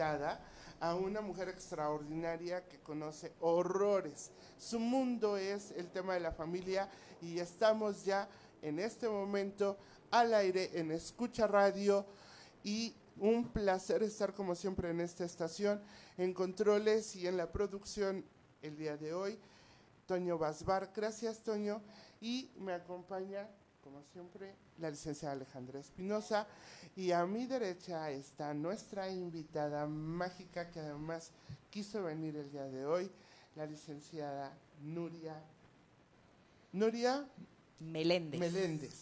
a una mujer extraordinaria que conoce horrores. Su mundo es el tema de la familia y estamos ya en este momento al aire en Escucha Radio y un placer estar como siempre en esta estación, en controles y en la producción el día de hoy. Toño Basbar, gracias Toño. Y me acompaña, como siempre, la licenciada Alejandra Espinosa. Y a mi derecha está nuestra invitada mágica que además quiso venir el día de hoy, la licenciada Nuria. Nuria Meléndez. Meléndez.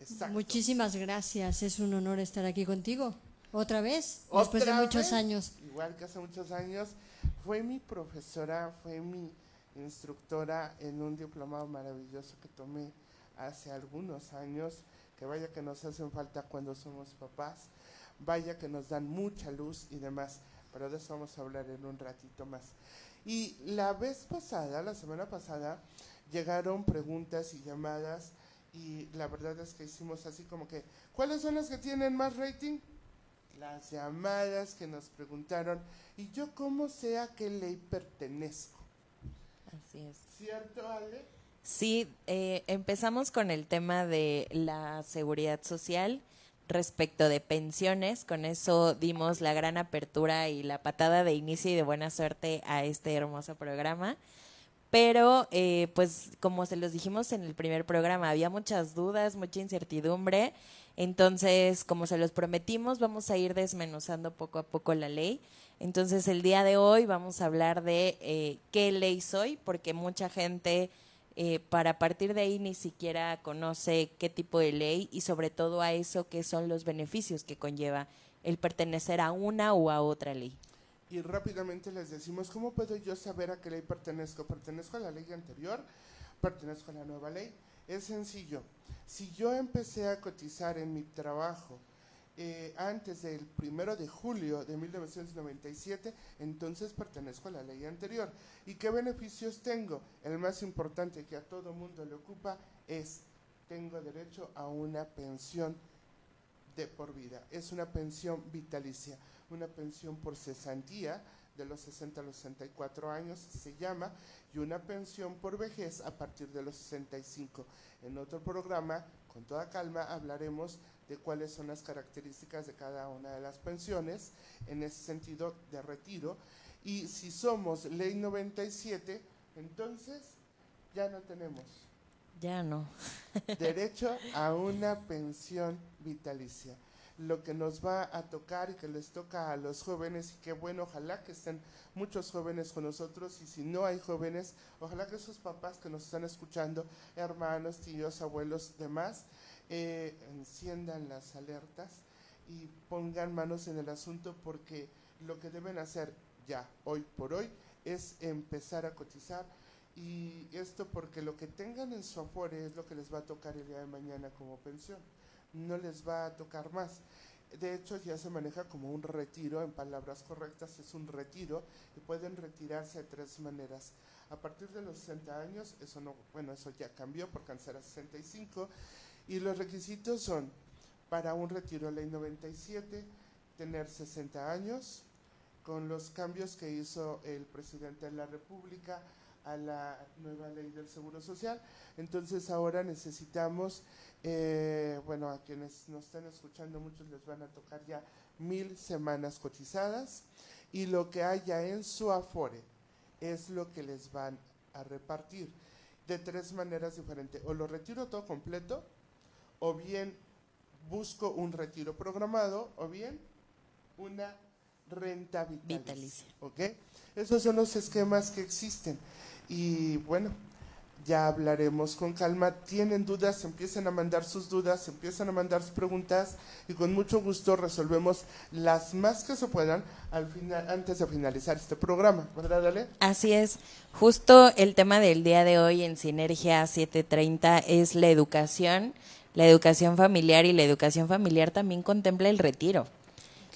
Exacto. Muchísimas gracias, es un honor estar aquí contigo. ¿Otra vez? Después de ¿Otra muchos vez? años. Igual que hace muchos años, fue mi profesora, fue mi instructora en un diplomado maravilloso que tomé hace algunos años, que vaya que nos hacen falta cuando somos papás, vaya que nos dan mucha luz y demás, pero de eso vamos a hablar en un ratito más. Y la vez pasada, la semana pasada, llegaron preguntas y llamadas y la verdad es que hicimos así como que, ¿cuáles son las que tienen más rating? Las llamadas que nos preguntaron, ¿y yo cómo sé a qué ley pertenezco? Así es. ¿Cierto, Ale? Sí, eh, empezamos con el tema de la seguridad social respecto de pensiones. Con eso dimos la gran apertura y la patada de inicio y de buena suerte a este hermoso programa. Pero, eh, pues, como se los dijimos en el primer programa, había muchas dudas, mucha incertidumbre. Entonces, como se los prometimos, vamos a ir desmenuzando poco a poco la ley. Entonces, el día de hoy vamos a hablar de eh, qué ley soy, porque mucha gente eh, para partir de ahí ni siquiera conoce qué tipo de ley y sobre todo a eso qué son los beneficios que conlleva el pertenecer a una o a otra ley. Y rápidamente les decimos, ¿cómo puedo yo saber a qué ley pertenezco? ¿Pertenezco a la ley anterior? ¿Pertenezco a la nueva ley? Es sencillo. Si yo empecé a cotizar en mi trabajo eh, antes del primero de julio de 1997, entonces pertenezco a la ley anterior. ¿Y qué beneficios tengo? El más importante que a todo mundo le ocupa es, tengo derecho a una pensión de por vida. Es una pensión vitalicia, una pensión por cesantía de los 60 a los 64 años se llama y una pensión por vejez a partir de los 65. En otro programa, con toda calma, hablaremos de cuáles son las características de cada una de las pensiones en ese sentido de retiro. Y si somos ley 97, entonces ya no tenemos Ya no. derecho a una pensión vitalicia. Lo que nos va a tocar y que les toca a los jóvenes, y qué bueno, ojalá que estén muchos jóvenes con nosotros, y si no hay jóvenes, ojalá que esos papás que nos están escuchando, hermanos, tíos, abuelos, demás, eh, enciendan las alertas y pongan manos en el asunto porque lo que deben hacer ya, hoy por hoy, es empezar a cotizar y esto porque lo que tengan en su afore es lo que les va a tocar el día de mañana como pensión. No les va a tocar más. De hecho, ya se maneja como un retiro, en palabras correctas, es un retiro y pueden retirarse de tres maneras. A partir de los 60 años, eso no, bueno, eso ya cambió por cancelar 65 y los requisitos son para un retiro ley 97, tener 60 años, con los cambios que hizo el presidente de la República a la nueva ley del Seguro Social. Entonces ahora necesitamos, eh, bueno, a quienes nos están escuchando, muchos les van a tocar ya mil semanas cotizadas y lo que haya en su afore es lo que les van a repartir de tres maneras diferentes. O lo retiro todo completo, o bien busco un retiro programado, o bien una renta vitalicia. Esos son los esquemas que existen. Y bueno, ya hablaremos con calma. Tienen dudas, empiecen a mandar sus dudas, empiezan a mandar sus preguntas y con mucho gusto resolvemos las más que se puedan al final, antes de finalizar este programa. ¿Verdad, Ale? Así es. Justo el tema del día de hoy en Sinergia 730 es la educación, la educación familiar y la educación familiar también contempla el retiro.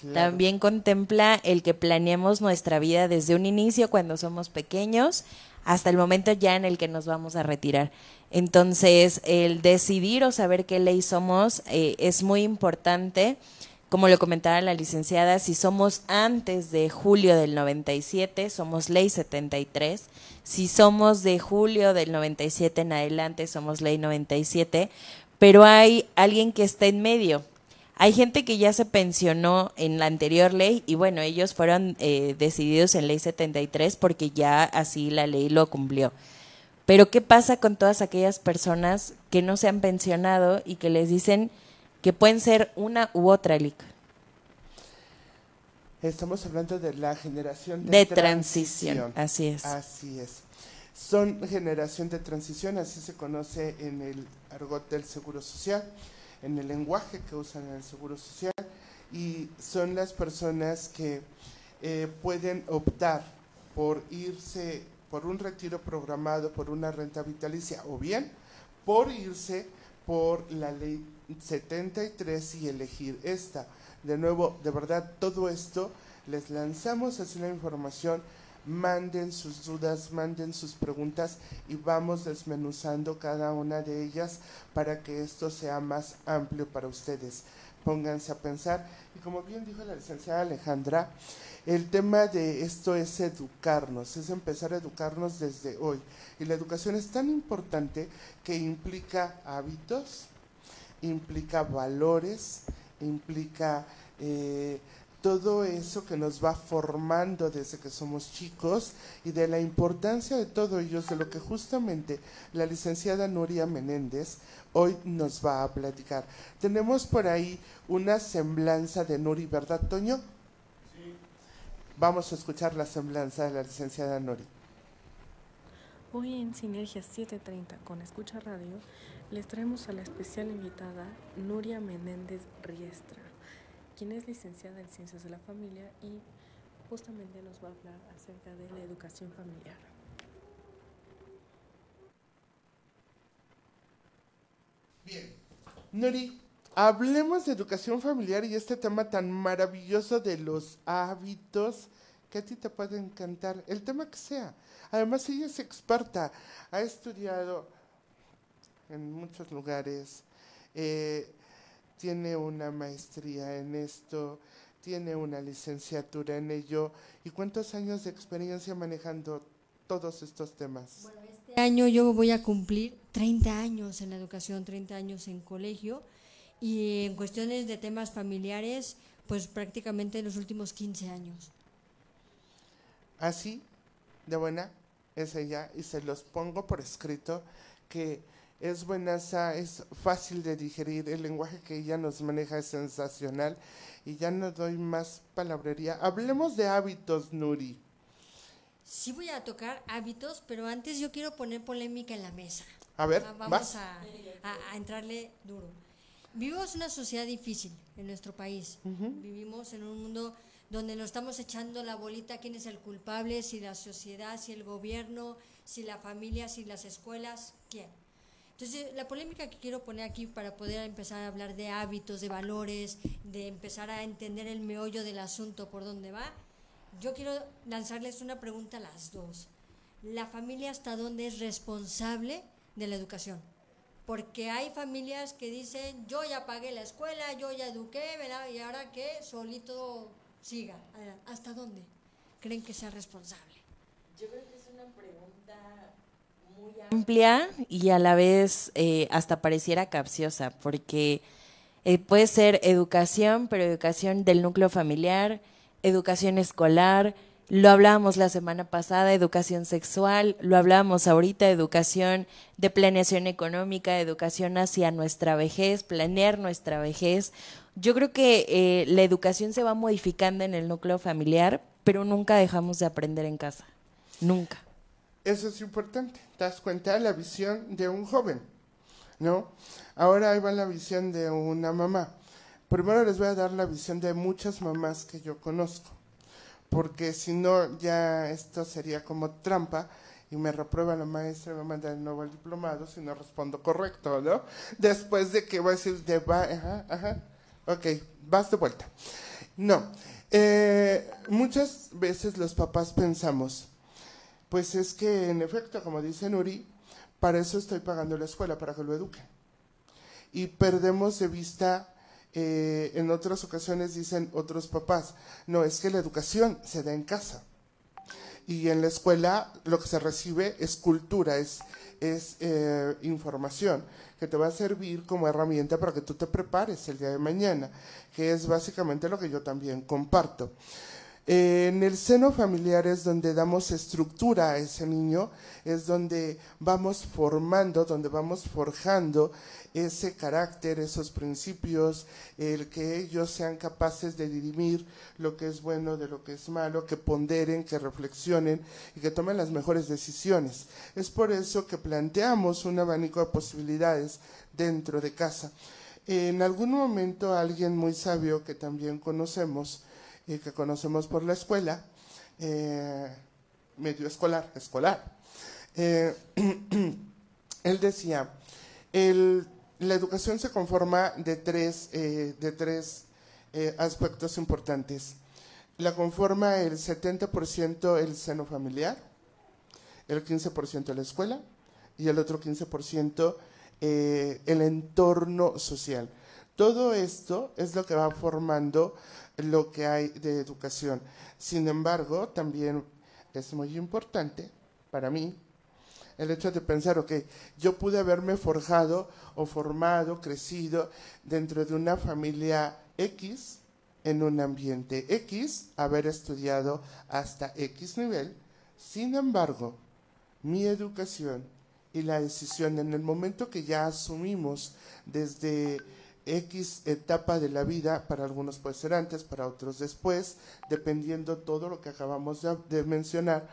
Claro. También contempla el que planeemos nuestra vida desde un inicio cuando somos pequeños hasta el momento ya en el que nos vamos a retirar. Entonces, el decidir o saber qué ley somos eh, es muy importante como lo comentaba la licenciada, si somos antes de julio del 97, somos ley 73. Si somos de julio del 97 en adelante, somos ley 97. Pero hay alguien que está en medio. Hay gente que ya se pensionó en la anterior ley y bueno, ellos fueron eh, decididos en ley 73 porque ya así la ley lo cumplió. Pero ¿qué pasa con todas aquellas personas que no se han pensionado y que les dicen que pueden ser una u otra LIC? Estamos hablando de la generación de, transición. Así es. Así es. Son generación de transición, así se conoce en el argot del Seguro Social, en el lenguaje que usan en el Seguro Social, y son las personas que eh, pueden optar por irse por un retiro programado, por una renta vitalicia, o bien por irse por la ley 73 y elegir esta. De nuevo, de verdad, todo esto les lanzamos así la información. Manden sus dudas, manden sus preguntas y vamos desmenuzando cada una de ellas para que esto sea más amplio para ustedes. Pónganse a pensar. Y como bien dijo la licenciada Alejandra, el tema de esto es educarnos, es empezar a educarnos desde hoy. Y la educación es tan importante que implica hábitos, implica valores, implica eh, todo eso que nos va formando desde que somos chicos y de la importancia de todo ello, de lo que justamente la licenciada Nuria Menéndez hoy nos va a platicar. Tenemos por ahí una semblanza de Nuri, ¿verdad, Toño? Vamos a escuchar la semblanza de la licenciada Nori. Hoy en Sinergia 730 con Escucha Radio les traemos a la especial invitada Nuria Menéndez Riestra, quien es licenciada en Ciencias de la Familia y justamente nos va a hablar acerca de la educación familiar. Bien, Nuri, hablemos de educación familiar y este tema tan maravilloso de los hábitos que a ti te puede encantar, el tema que sea. Además, ella es experta, ha estudiado en muchos lugares, eh, tiene una maestría en esto, tiene una licenciatura en ello. ¿Y cuántos años de experiencia manejando todos estos temas? Bueno, este año yo voy a cumplir 30 años en la educación, 30 años en colegio y en cuestiones de temas familiares, pues prácticamente los últimos 15 años. Así, de buena, es ella, y se los pongo por escrito, que es buenaza, es fácil de digerir, el lenguaje que ella nos maneja es sensacional, y ya no doy más palabrería. Hablemos de hábitos, Nuri. Sí voy a tocar hábitos, pero antes yo quiero poner polémica en la mesa. A ver, vamos a, a, entrarle duro. Vivimos una sociedad difícil en nuestro país. Vivimos en un mundo donde nos estamos echando la bolita quién es el culpable, si la sociedad, si el gobierno, si la familia, si las escuelas, quién. Entonces, la polémica que quiero poner aquí para poder empezar a hablar de hábitos, de valores, de empezar a entender el meollo del asunto por dónde va, yo quiero lanzarles una pregunta a las dos. ¿La familia hasta dónde es responsable de la educación? Porque hay familias que dicen, yo ya pagué la escuela, yo ya eduqué, ¿verdad? Y ahora que solito siga. ¿Hasta dónde creen que sea responsable? Yo creo que muy amplia y a la vez eh, hasta pareciera capciosa, porque eh, puede ser educación, pero educación del núcleo familiar, educación escolar, lo hablábamos la semana pasada, educación sexual, lo hablábamos ahorita, educación de planeación económica, educación hacia nuestra vejez, planear nuestra vejez. Yo creo que eh, la educación se va modificando en el núcleo familiar, pero nunca dejamos de aprender en casa. Nunca. Eso es importante. Te das cuenta de la visión de un joven, ¿no? Ahora ahí va la visión de una mamá. Primero les voy a dar la visión de muchas mamás que yo conozco, porque si no ya esto sería como trampa y me reprueba la maestra y me manda de nuevo el diplomado si no respondo correcto, ¿no? Después de que voy a decir de va, ajá, ajá, Ok, vas de vuelta. No, eh, muchas veces los papás pensamos, pues es que en efecto, como dice Nuri, para eso estoy pagando la escuela, para que lo eduque. Y perdemos de vista eh, en otras ocasiones dicen otros papás, no, es que la educación se da en casa. Y en la escuela lo que se recibe es cultura, es, es eh, información que te va a servir como herramienta para que tú te prepares el día de mañana, que es básicamente lo que yo también comparto. En el seno familiar es donde damos estructura a ese niño, es donde vamos formando, donde vamos forjando ese carácter, esos principios, el que ellos sean capaces de dirimir lo que es bueno de lo que es malo, que ponderen, que reflexionen y que tomen las mejores decisiones. Es por eso que planteamos un abanico de posibilidades dentro de casa. En algún momento alguien muy sabio que también conocemos, y que conocemos por la escuela, eh, medio escolar, escolar. Eh, él decía, la educación se conforma de tres, eh, de tres aspectos importantes. La conforma el 70% el seno familiar, el 15% la escuela y el otro 15% el entorno social. Todo esto es lo que va formando lo que hay de educación. Sin embargo, también es muy importante para mí el hecho de pensar, ok, yo pude haberme forjado o formado, crecido dentro de una familia X, en un ambiente X, haber estudiado hasta X nivel. Sin embargo, mi educación y la decisión en el momento que ya asumimos desde X etapa de la vida, para algunos puede ser antes, para otros después, dependiendo todo lo que acabamos de, mencionar,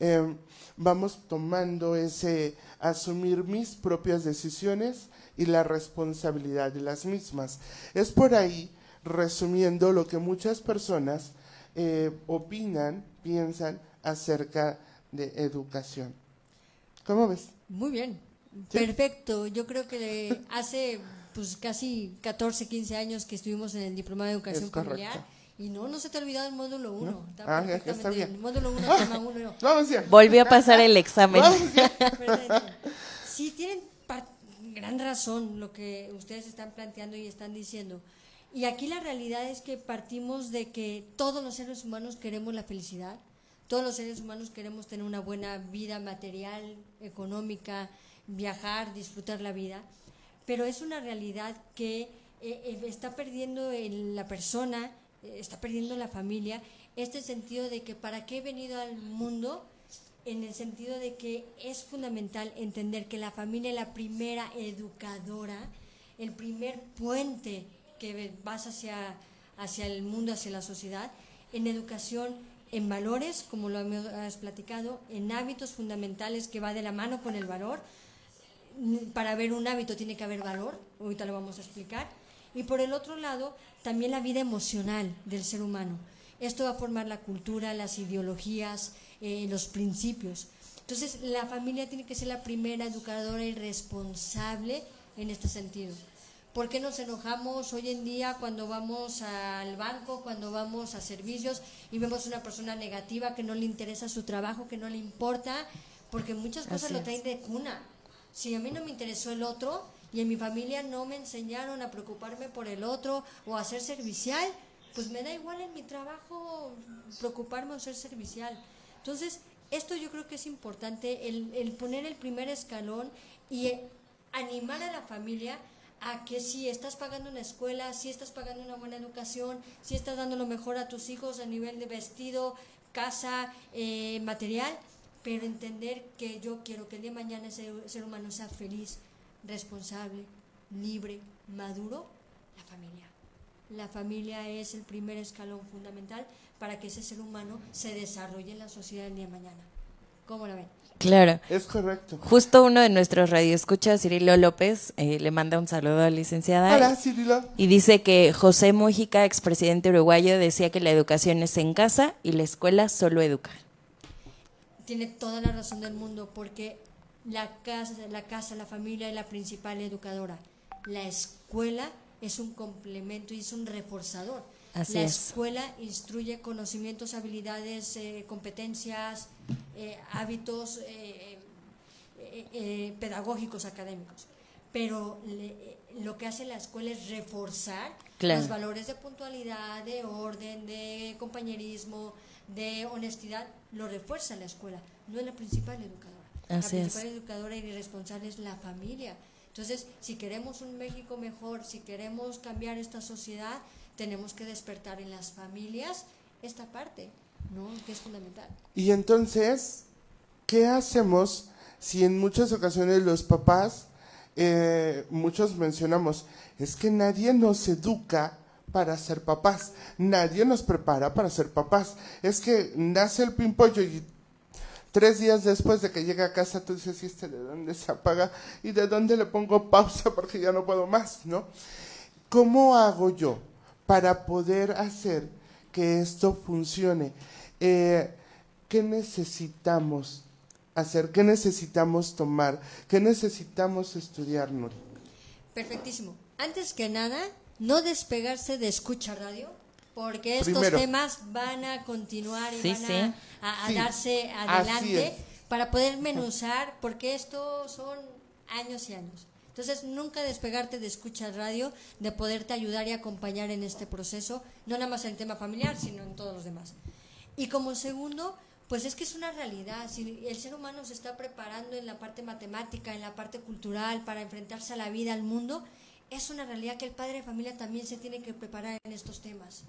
em, vamos tomando ese asumir mis propias decisiones y la responsabilidad de las mismas. Es por ahí, resumiendo, lo que muchas personas eh, opinan, piensan acerca de educación. ¿Cómo ves? Muy bien, perfecto. Yo creo que hace pues casi 14, 15 años que estuvimos en el Diplomado de Educación Familiar. Y no, no se te ha olvidado el módulo 1. Ah, está bien. El módulo 1, tema 1. Volvió a pasar el examen. sí, tienen gran razón lo que ustedes están planteando y están diciendo. Y aquí la realidad es que partimos de que todos los seres humanos queremos la felicidad, todos los seres humanos queremos tener una buena vida material, económica, viajar, disfrutar la vida pero es una realidad que eh, eh, está perdiendo la persona, eh, está perdiendo la familia, este sentido de que para qué he venido al mundo, en el sentido de que es fundamental entender que la familia es la primera educadora, el primer puente que vas hacia, hacia el mundo, hacia la sociedad, en educación, en valores, como lo has platicado, en hábitos fundamentales que va de la mano con el valor, para ver un hábito tiene que haber valor, ahorita lo vamos a explicar. Y por el otro lado, también la vida emocional del ser humano. Esto va a formar la cultura, las ideologías, eh, los principios. Entonces, la familia tiene que ser la primera educadora y responsable en este sentido. ¿Por qué nos enojamos hoy en día cuando vamos al banco, cuando vamos a servicios y vemos una persona negativa que no le interesa su trabajo, que no le importa? Porque muchas cosas lo traen de cuna si a mí no me interesó el otro y en mi familia no me enseñaron a preocuparme por el otro o a ser servicial, pues me da igual en mi trabajo preocuparme o ser servicial. Entonces, esto yo creo que es importante, el, poner el primer escalón y animar a la familia a que si estás pagando una escuela, si estás pagando una buena educación, si estás dando lo mejor a tus hijos a nivel de vestido, casa, eh, material, pero entender que yo quiero que el día de mañana ese ser humano sea feliz, responsable, libre, maduro, la familia. La familia es el primer escalón fundamental para que ese ser humano se desarrolle en la sociedad el día de mañana. ¿Cómo la ven? Claro. Es correcto. Justo uno de nuestros radioescuchas, Cirilo López, eh, le manda un saludo a la licenciada. Hola, Cirilo. Y dice que José Mujica, expresidente uruguayo, decía que la educación es en casa y la escuela solo educa tiene toda la razón del mundo porque la casa, la casa, la familia es la principal educadora. La escuela es un complemento y es un reforzador. la escuela instruye conocimientos, habilidades, eh, competencias, eh, hábitos eh, pedagógicos, académicos. pero le- lo que hace la escuela es reforzar Claro. los valores de puntualidad, de orden, de compañerismo, de honestidad, lo refuerza la escuela, no es la principal educadora. Así la es. principal educadora y responsable es la familia. Entonces, si queremos un México mejor, si queremos cambiar esta sociedad, tenemos que despertar en las familias esta parte, ¿no? Que es fundamental. Y entonces, ¿qué hacemos si en muchas ocasiones los papás, eh, muchos mencionamos, es que nadie nos educa para ser papás, nadie nos prepara para ser papás, es que nace el pimpollo y tres días después de que llega a casa tú dices, ¿y este de dónde se apaga? ¿Y de dónde le pongo pausa porque ya no puedo más, ¿no? ¿Cómo hago yo para poder hacer que esto funcione? Eh, ¿Qué necesitamos hacer? ¿Qué necesitamos tomar? ¿Qué necesitamos estudiar, Nuri? Perfectísimo. Antes que nada, no despegarse de escucha radio, porque estos Primero. temas van a continuar y Sí, van a, sí. a- a Sí, darse adelante para poder menuzar, porque esto son años y años. Entonces, nunca despegarte de escucha radio, de poderte ayudar y acompañar en este proceso, no nada más en el tema familiar, sino en todos los demás. Y como segundo, pues es que es una realidad. Si el ser humano se está preparando en la parte matemática, en la parte cultural, para enfrentarse a la vida, al mundo, es una realidad que el padre de familia también se tiene que preparar en estos temas.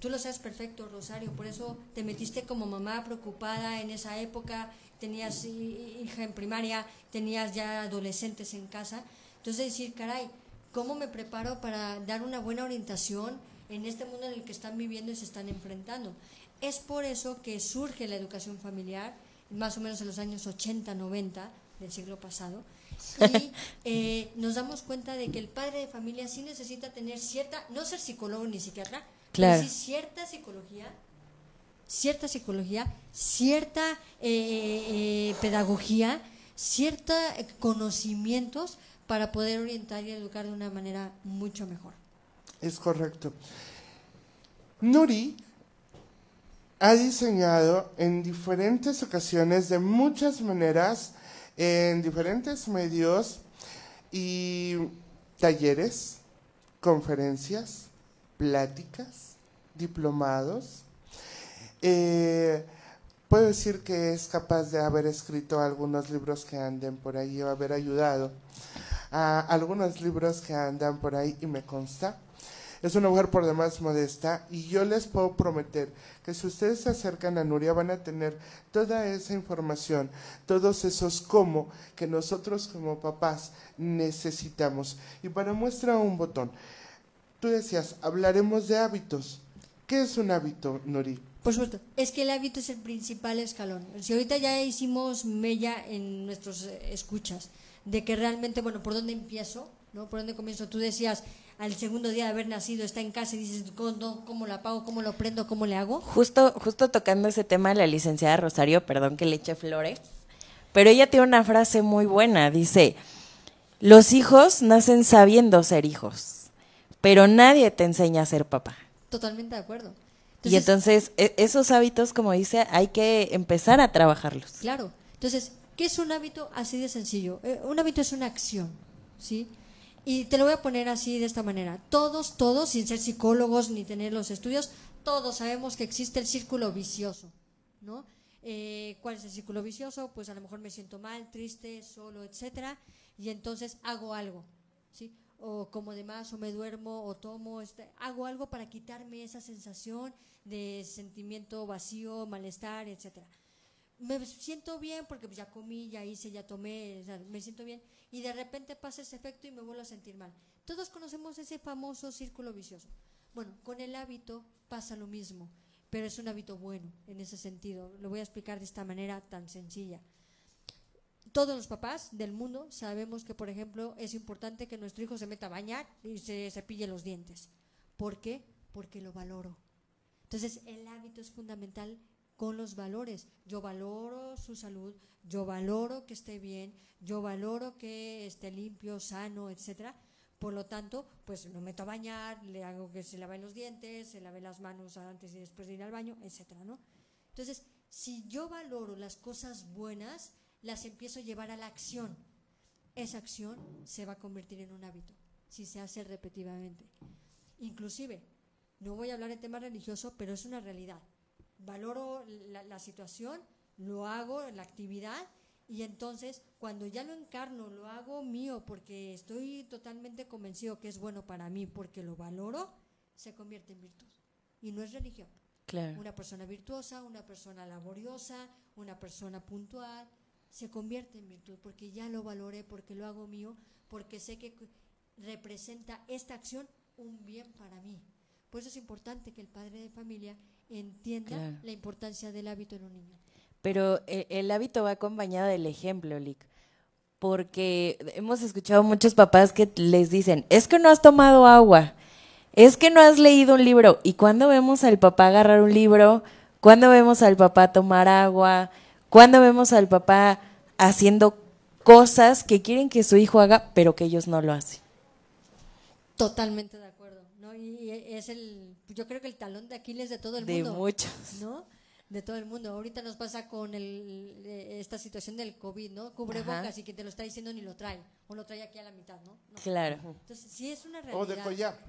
Tú lo sabes perfecto, Rosario, por eso te metiste como mamá preocupada en esa época, tenías hi- hija en primaria, tenías ya adolescentes en casa. Entonces decir, caray, ¿cómo me preparo para dar una buena orientación en este mundo en el que están viviendo y se están enfrentando? Es por eso que surge la educación familiar, más o menos en los años 80, 90 del siglo pasado, y eh, nos damos cuenta de que el padre de familia sí necesita tener cierta, no ser psicólogo ni psiquiatra, Claro. pero sí cierta psicología, cierta psicología, cierta eh, eh, pedagogía, ciertos conocimientos para poder orientar y educar de una manera mucho mejor. Es correcto. Nuri ha diseñado en diferentes ocasiones, de muchas maneras, en diferentes medios y talleres, conferencias, pláticas, diplomados. Eh, puedo decir que es capaz de haber escrito algunos libros que anden por ahí o haber ayudado a algunos libros que andan por ahí y me consta. Es una mujer por demás modesta y yo les puedo prometer que si ustedes se acercan a Nuria van a tener toda esa información, todos esos cómo que nosotros como papás necesitamos. Y para muestra un botón, tú decías, hablaremos de hábitos. ¿Qué es un hábito, Nuri? Por supuesto, es que el hábito es el principal escalón. Si ahorita ya hicimos mella en nuestros eh, escuchas, de que realmente, bueno, ¿por dónde empiezo? ¿No? ¿Por dónde comienzo? Tú decías, al segundo día de haber nacido, está en casa y dices, ¿cómo, cómo lo apago? ¿Cómo lo prendo? ¿Cómo le hago? Justo, justo tocando ese tema, la licenciada Rosario, perdón que le eche flores, pero ella tiene una frase muy buena. Dice, los hijos nacen sabiendo ser hijos, pero nadie te enseña a ser papá. Totalmente de acuerdo. y entonces, e- esos hábitos, como dice, hay que empezar a trabajarlos. Claro. Entonces, ¿qué es un hábito? Así de sencillo. Eh, un hábito es una acción, ¿sí? Y te lo voy a poner así de esta manera. Todos, todos, sin ser psicólogos ni tener los estudios, todos sabemos que existe el círculo vicioso, ¿no? Eh, ¿Cuál es el círculo vicioso? Pues a lo mejor me siento mal, triste, solo, etcétera, y entonces hago algo, ¿sí? O como de más, o me duermo, o tomo, este, hago algo para quitarme esa sensación de sentimiento vacío, malestar, etcétera me siento bien porque pues, ya comí, ya hice, ya tomé, me siento bien y de repente pasa ese efecto y me vuelvo a sentir mal. Todos conocemos ese famoso círculo vicioso. Bueno, con el hábito pasa lo mismo, pero es un hábito bueno en ese sentido. Lo voy a explicar de esta manera tan sencilla. Todos los papás del mundo sabemos que, por ejemplo, es importante que nuestro hijo se meta a bañar y se cepille los dientes. ¿Por qué? Porque lo valoro. Entonces, el hábito es fundamental con los valores. Yo valoro su salud, yo valoro que esté bien, yo valoro que esté limpio, sano, etcétera. Por lo tanto, pues lo meto a bañar, le hago que se lave los dientes, se lave las manos antes y después de ir al baño, etcétera, ¿no? Entonces, si yo valoro las cosas buenas, las empiezo a llevar a la acción. esa acción se va a convertir en un hábito, si se hace repetitivamente. Inclusive, no voy a hablar de tema religioso, pero es una realidad. Valoro la, la situación, lo hago, la actividad, y entonces cuando ya lo encarno, lo hago mío porque estoy totalmente convencido que es bueno para mí, porque lo valoro, se convierte en virtud. Y no es religión. Claro. Una persona virtuosa, una persona laboriosa, una persona puntual, se convierte en virtud porque ya lo valoré, porque lo hago mío, porque sé que representa esta acción un bien para mí. Por eso es importante que el padre de familia entienda Claro. la importancia del hábito en un niño. Pero eh, el hábito va acompañado del ejemplo, Lick. Porque hemos escuchado muchos papás que les dicen, es que no has tomado agua, es que no has leído un libro. ¿Y cuando vemos al papá agarrar un libro? ¿Cuándo vemos al papá tomar agua? ¿Cuándo vemos al papá haciendo cosas que quieren que su hijo haga, pero que ellos no lo hacen? Totalmente de acuerdo, ¿no? Y es el, yo creo que el talón de Aquiles de todo el De mundo. muchos. ¿no? De todo el mundo. Ahorita nos pasa con el, eh, esta situación del COVID, ¿no? Cubre Ajá. bocas y que te lo está diciendo ni lo trae. O lo trae aquí a la mitad, ¿no? No. Claro. Entonces, sí es una O realidad. de collar.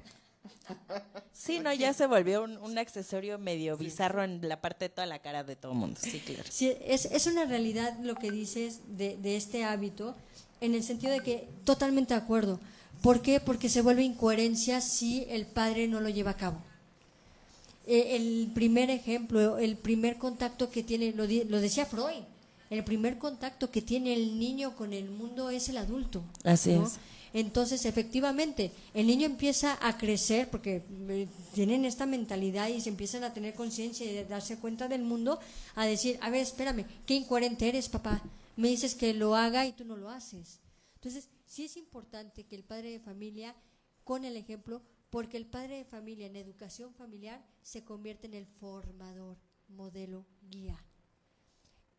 Sí, no, ya se volvió un, un accesorio medio bizarro en la parte de toda la cara de todo el mundo. Sí, claro. Sí, es, es una realidad lo que dices de, de este hábito, en el sentido de que totalmente de acuerdo. ¿Por qué? Porque se vuelve incoherencia si el padre no lo lleva a cabo. Eh, el primer ejemplo, el primer contacto que tiene, lo, lo decía Freud, el primer contacto que tiene el niño con el mundo es el adulto. Así ¿no? es. Entonces, efectivamente, el niño empieza a crecer porque eh, tienen esta mentalidad y se empiezan a tener conciencia y de darse cuenta del mundo, a decir, a ver, espérame, qué incoherente eres, papá. Me dices que lo haga y tú no lo haces. Entonces, sí es importante que el padre de familia, con el ejemplo, porque el padre de familia en educación familiar se convierte en el formador, modelo, guía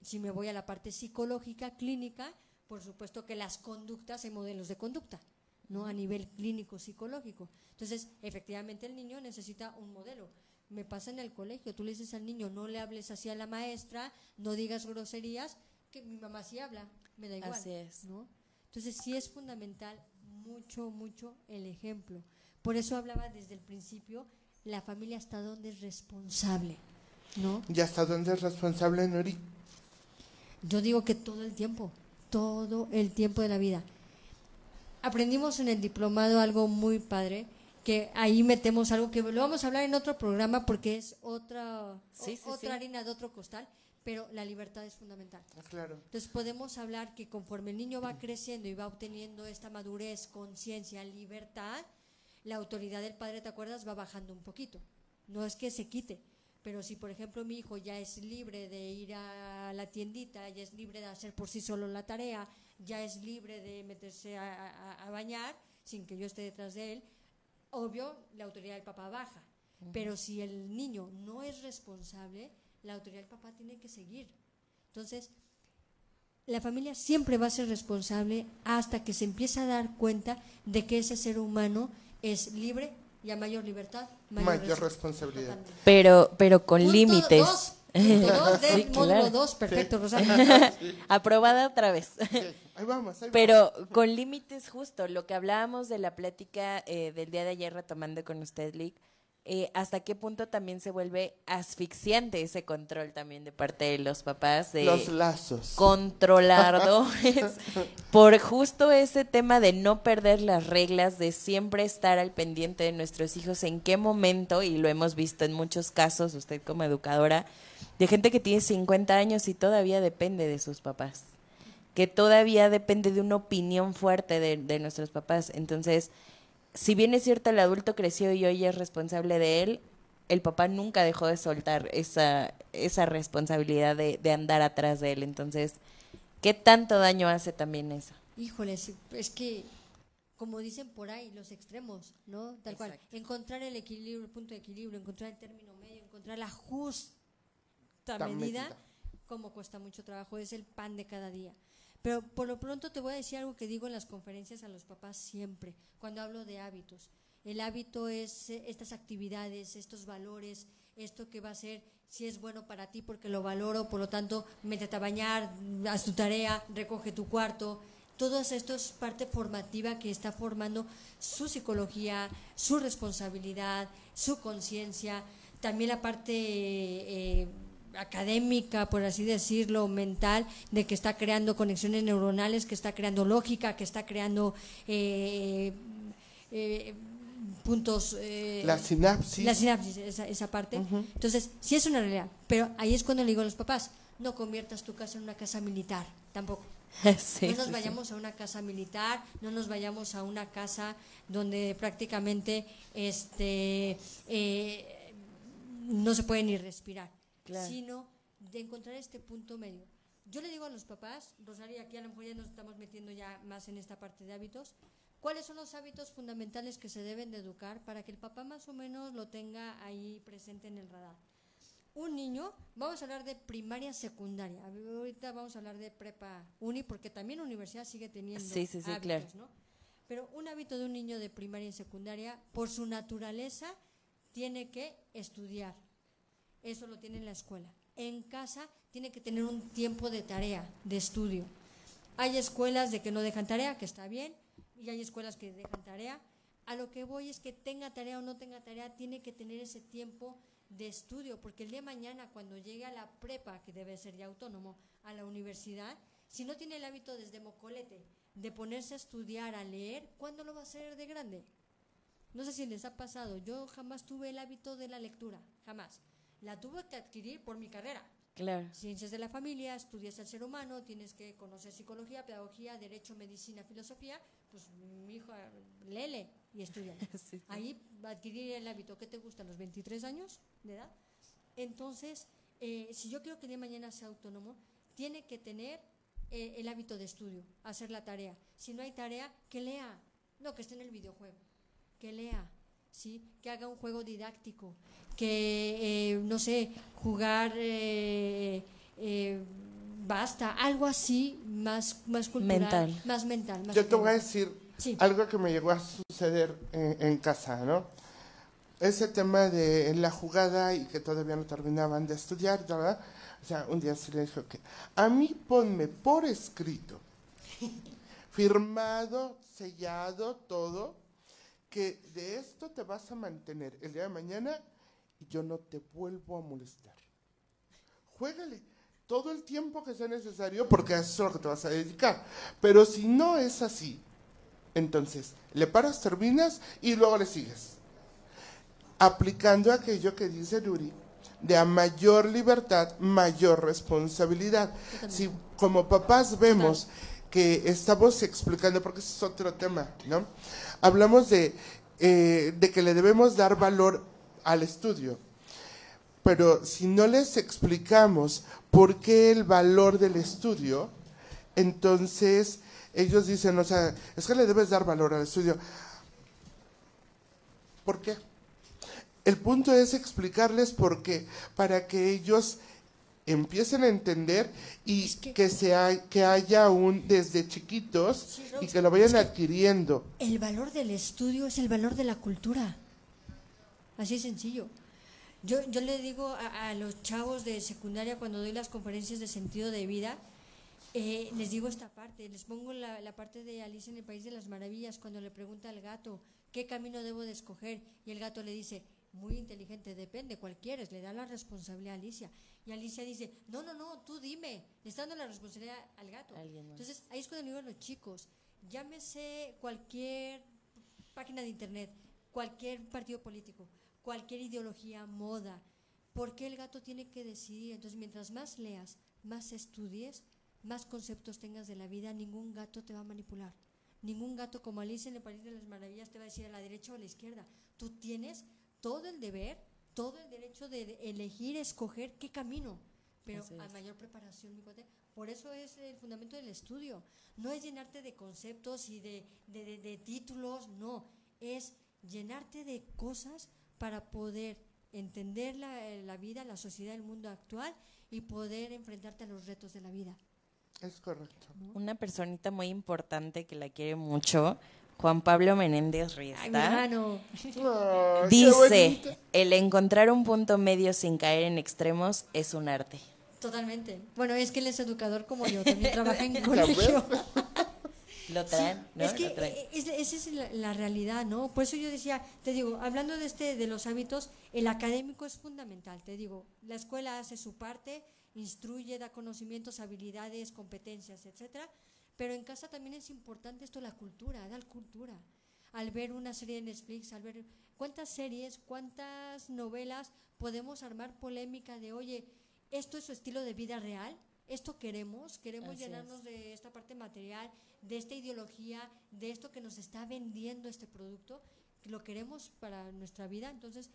si me voy a la parte psicológica, clínica, por supuesto que las conductas hay modelos de conducta, ¿no? A nivel clínico psicológico. Entonces, efectivamente el niño necesita un modelo. Me pasa en el colegio, tú le dices al niño, no le hables así a la maestra, no digas groserías, que mi mamá sí habla, me da igual, Así es. ¿no? Entonces, sí es fundamental mucho, mucho el ejemplo. Por eso hablaba desde el principio, la familia hasta dónde es responsable, ¿no? ¿Y hasta dónde es responsable Nuri? Yo digo que todo el tiempo, todo el tiempo de la vida. Aprendimos en el diplomado algo muy padre, que ahí metemos algo que lo vamos a hablar en otro programa porque es otra, Sí, o- sí, otra sí. harina de otro costal, pero la libertad es fundamental. Ah, claro. Entonces podemos hablar que conforme el niño va creciendo y va obteniendo esta madurez, conciencia, libertad, la autoridad del padre, ¿te acuerdas? Va bajando un poquito. No es que se quite, pero si por ejemplo mi hijo ya es libre de ir a la tiendita, ya es libre de hacer por sí solo la tarea, ya es libre de meterse a, a- a bañar sin que yo esté detrás de él, obvio, la autoridad del papá baja. Pero si el niño no es responsable, la autoridad del papá tiene que seguir. Entonces, la familia siempre va a ser responsable hasta que se empieza a dar cuenta de que ese ser humano es libre y a mayor libertad, mayor, Mayor res- responsabilidad. Pero, pero con Punto límites. dos, punto dos del Sí, módulo claro. 2, perfecto, Rosario. Aprobada otra vez. Sí, Ahí vamos, ahí Pero con límites justo, lo que hablábamos de la plática eh, del día de ayer retomando con usted, Lick, eh, hasta qué punto también se vuelve asfixiante ese control también de parte de los papás de Los lazos. controladores por justo ese tema de no perder las reglas, de siempre estar al pendiente de nuestros hijos, en qué momento, y lo hemos visto en muchos casos, usted como educadora, de gente que tiene 50 años y todavía depende de sus papás, que todavía depende de una opinión fuerte de, de nuestros papás. Entonces, si bien es cierto, el adulto creció y hoy es responsable de él, el papá nunca dejó de soltar esa, esa responsabilidad de, de andar atrás de él. Entonces, ¿qué tanto daño hace también eso? Híjole, sí, es que, como dicen por ahí, los extremos, ¿no? Tal cual. Encontrar el equilibrio, el punto de equilibrio, encontrar el término medio, encontrar la justa Tan medida, medida. como cuesta mucho trabajo, es el pan de cada día. Pero por lo pronto te voy a decir algo que digo en las conferencias a los papás siempre, cuando hablo de hábitos. El hábito es eh, estas actividades, estos valores, esto que va a ser, si es bueno para ti porque lo valoro, por lo tanto, métete a bañar, haz tu tarea, recoge tu cuarto, todo esto es parte formativa que está formando su psicología, su responsabilidad, su conciencia, también la parte eh, académica, por así decirlo, mental, de que está creando conexiones neuronales, que está creando lógica, que está creando eh, eh, puntos... la sinapsis. La sinapsis, esa, esa parte. Entonces, sí es una realidad, pero ahí es cuando le digo a los papás, no conviertas tu casa en una casa militar, tampoco. no nos vayamos a una casa militar, no nos vayamos a una casa donde prácticamente este eh, no se puede ni respirar, sino de encontrar este punto medio. Yo le digo a los papás, Rosario, aquí a lo mejor ya nos estamos metiendo ya más en esta parte de hábitos, ¿cuáles son los hábitos fundamentales que se deben de educar para que el papá más o menos lo tenga ahí presente en el radar? un niño, vamos a hablar de primaria, secundaria. Ahorita vamos a hablar de prepa, uni, porque también universidad sigue teniendo sí, sí, sí, claro. ¿no? Pero un hábito de un niño de primaria y secundaria, por su naturaleza, tiene que estudiar. Eso lo tiene en la escuela. En casa tiene que tener un tiempo de tarea, de estudio. Hay escuelas de que no dejan tarea, que está bien, y hay escuelas que dejan tarea. A lo que voy es que tenga tarea o no tenga tarea, tiene que tener ese tiempo de estudio, porque el día de mañana cuando llegue a la prepa, que debe ser ya autónomo, a la universidad, si no tiene el hábito desde mocolete de ponerse a estudiar, a leer, ¿cuándo lo va a hacer de grande? No sé si les ha pasado, yo jamás tuve el hábito de la lectura, jamás. La tuve que adquirir por mi carrera. Claro. Ciencias de la familia, estudias el ser humano, tienes que conocer psicología, pedagogía, derecho, medicina, filosofía, pues mi hijo, lele y estudia. Ahí adquirir el hábito. ¿Qué te gusta? ¿Los 23 años de edad? Entonces, eh, si yo quiero que de mañana sea autónomo, tiene que tener eh, el hábito de estudio, hacer la tarea. Si no hay tarea, que lea. No, que esté en el videojuego. Que lea. ¿Sí? Que haga un juego didáctico, que, eh, no sé, jugar eh, eh, basta, algo así más, más cultural, mental. más mental. Yo te voy a decir algo que me llegó a suceder en, casa, ¿no? Ese tema de la jugada y que todavía no terminaban de estudiar, ¿verdad? O sea, un día se le dijo que a mí ponme por escrito, firmado, sellado, todo, que de esto te vas a mantener el día de mañana y yo no te vuelvo a molestar. Juégale todo el tiempo que sea necesario porque eso es lo que te vas a dedicar. Pero si no es así, entonces le paras, terminas y luego le sigues. Aplicando aquello que dice Luri, de a mayor libertad, mayor responsabilidad. Si como papás vemos que estamos explicando, porque ese es otro tema, ¿no? Hablamos de, eh, de que le debemos dar valor al estudio, pero si no les explicamos por qué el valor del estudio, entonces ellos dicen, o sea, es que le debes dar valor al estudio. ¿Por qué? El punto es explicarles por qué, para que ellos empiecen a entender y que, sea, que haya un desde chiquitos y que lo vayan adquiriendo. El valor del estudio es el valor de la cultura. Así es sencillo. Yo, yo le digo a, los chavos de secundaria cuando doy las conferencias de sentido de vida, eh, les digo esta parte, les pongo la, la parte de Alicia en el País de las Maravillas cuando le pregunta al gato, ¿qué camino debo de escoger? Y el gato le dice, muy inteligente, depende, cuál quieres, le da la responsabilidad a Alicia. Y Alicia dice, no, no, no, tú dime, le está dando la responsabilidad al gato. Entonces, ahí es cuando digo a los chicos, llámese cualquier página de internet, cualquier partido político, cualquier ideología, moda, ¿por qué el gato tiene que decidir? Entonces, mientras más leas, más estudies, más conceptos tengas de la vida, ningún gato te va a manipular. Ningún gato como Alicia en el País de las Maravillas te va a decir a la derecha o a la izquierda. Tú tienes todo el deber todo el derecho de elegir, escoger qué camino, pero a mayor preparación, mi Por eso es el fundamento del estudio. No es llenarte de conceptos y de, de, títulos, no. Es llenarte de cosas para poder entender la, la, vida, la sociedad, el mundo actual y poder enfrentarte a los retos de la vida. Es correcto. Una personita muy importante que la quiere mucho Juan Pablo Menéndez Riesta, dice, el encontrar un punto medio sin caer en extremos es un arte. Totalmente. Bueno, es que él es educador como yo, también trabaja en colegio. Lo traen, ¿no? Es que Lo traen. eh, es- esa es la, la realidad, ¿no? Por eso yo decía, te digo, hablando de este de los hábitos, el académico es fundamental, te digo, la escuela hace su parte, instruye, da conocimientos, habilidades, competencias, etcétera, pero en casa también es importante esto la cultura, dar cultura. Al ver una serie de Netflix, al ver cuántas series, cuántas novelas podemos armar polémica de, oye, esto es su estilo de vida real, esto queremos, queremos Así es. llenarnos de esta parte material, de esta ideología, de esto que nos está vendiendo este producto, que lo queremos para nuestra vida. Entonces,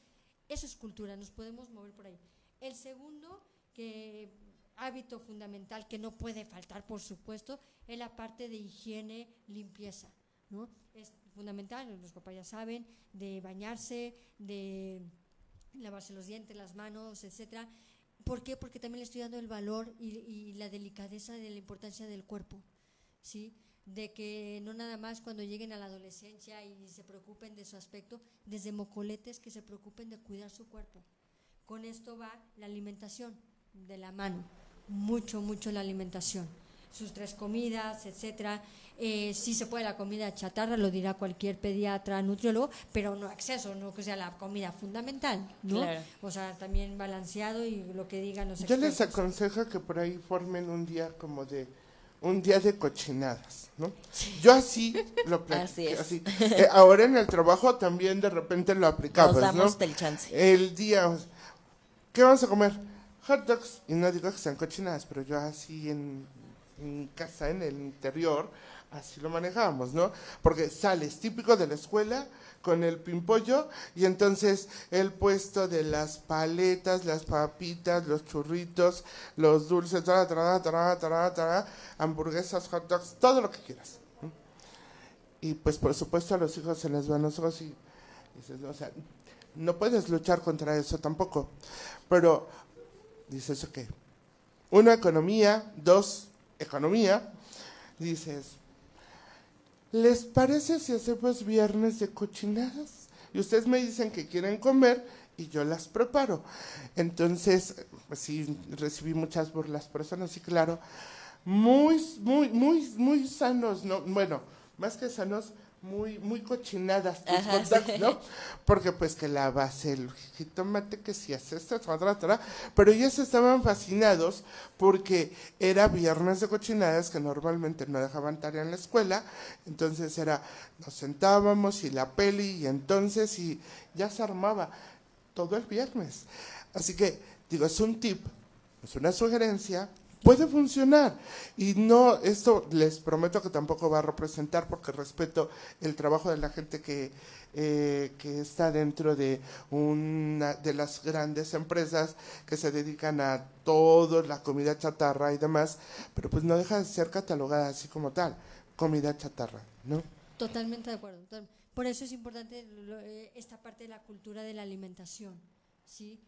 eso es cultura, nos podemos mover por ahí. El segundo, que hábito fundamental que no puede faltar, por supuesto, es la parte de higiene, limpieza, ¿no? Es fundamental, los papás ya saben, de bañarse, de lavarse los dientes, las manos, etcétera. ¿Por qué? Porque también le estoy dando el valor y, y la delicadeza de la importancia del cuerpo, ¿sí? De que no nada más cuando lleguen a la adolescencia y se preocupen de su aspecto, desde mocoletes que se preocupen de cuidar su cuerpo. Con esto va la alimentación de la mano, mucho, mucho la alimentación. Sus tres comidas, etcétera. Eh, sí se puede la comida chatarra, lo dirá cualquier pediatra, nutriólogo, pero no exceso, no que sea la comida fundamental, ¿no? Claro. O sea, también balanceado y lo que digan los Yo les aconsejo que por ahí formen un día como de un día de cochinadas, ¿no? Yo así lo Así platiqué, es. así. Eh, ahora en el trabajo también de repente lo aplicamos, Nos damos ¿no? el chance. El día, ¿qué vamos a comer? Hot dogs. Y no digo que sean cochinadas, pero yo así en, casa, en el interior, así lo manejábamos, ¿no? Porque sales típico de la escuela con el pimpollo y entonces el puesto de las paletas, las papitas, los churritos, los dulces, hamburguesas, hot dogs, todo lo que quieras. Y pues por supuesto a los hijos se les van los ojos y dices, o sea, no puedes luchar contra eso tampoco. Pero dices, ok, uno, economía, dos, economía, dices, ¿les parece si hacemos viernes de cochinadas? Y ustedes me dicen que quieren comer y yo las preparo. Entonces, pues sí, recibí muchas burlas por eso, no, sí, claro. Muy, muy, muy, muy sanos, ¿no? Bueno, más que sanos, muy, muy cochinadas tus Ajá, hot dogs, sí. ¿no? Porque pues que la base, el jitomate, que si hace esto, tra, tra, pero ellos estaban fascinados porque era viernes de cochinadas que normalmente no dejaban tarea en la escuela, entonces era, nos sentábamos y la peli y entonces y ya se armaba todo el viernes. Así que, digo, es un tip, es una sugerencia, puede funcionar. Y no, esto les prometo que tampoco va a representar porque respeto el trabajo de la gente que, eh, que está dentro de una de las grandes empresas que se dedican a todo, la comida chatarra y demás, pero pues no deja de ser catalogada así como tal, comida chatarra, ¿no? Totalmente de acuerdo. Por eso es importante eh, esta parte de la cultura de la alimentación, ¿sí?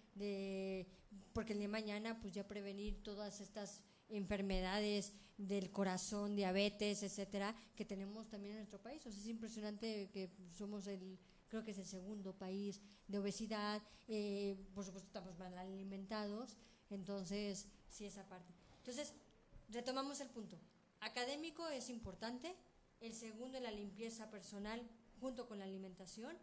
Porque el de mañana, pues ya prevenir todas estas enfermedades del corazón, diabetes, etcétera, que tenemos también en nuestro país. O sea, es impresionante que somos el, creo que es el segundo país de obesidad, eh, por supuesto estamos mal alimentados, entonces, sí, esa parte. Entonces, retomamos el punto. Académico es importante, el segundo es la limpieza personal junto con la alimentación,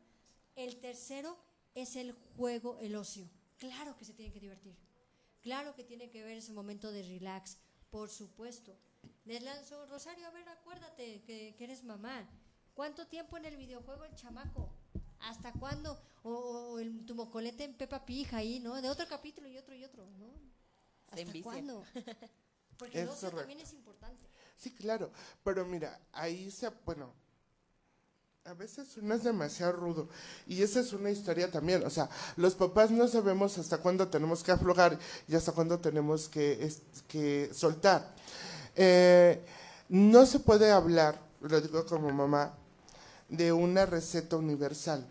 el tercero es el juego, el ocio. Claro que se tiene que divertir, claro que tiene que ver ese momento de relax, por supuesto. Les lanzo, Rosario, a ver, acuérdate que, que eres mamá. ¿Cuánto tiempo en el videojuego el chamaco? ¿Hasta cuándo? O, o el, tu mocolete en Pepa Pija ahí, ¿no? De otro capítulo y otro y otro, ¿no? ¿Hasta cuándo? Porque el Es ocio correcto. también es importante. Sí, claro, pero mira, ahí se, bueno, a veces uno es demasiado rudo y esa es una historia también, o sea, los papás no sabemos hasta cuándo tenemos que aflojar y hasta cuándo tenemos que, soltar. Eh, no se puede hablar, lo digo como mamá, de una receta universal.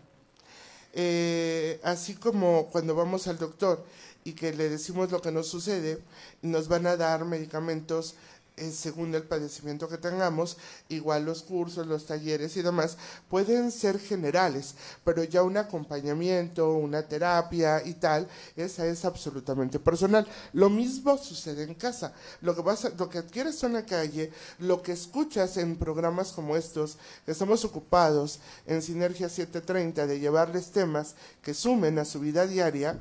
Eh, así como cuando vamos al doctor y que le decimos lo que nos sucede, nos van a dar medicamentos eh, según el padecimiento que tengamos, igual los cursos, los talleres y demás pueden ser generales, pero ya un acompañamiento, una terapia y tal, esa es absolutamente personal. Lo mismo sucede en casa. Lo que vas lo que adquieres en la calle, lo que escuchas en programas como estos, estamos ocupados en Sinergia 730 de llevarles temas que sumen a su vida diaria,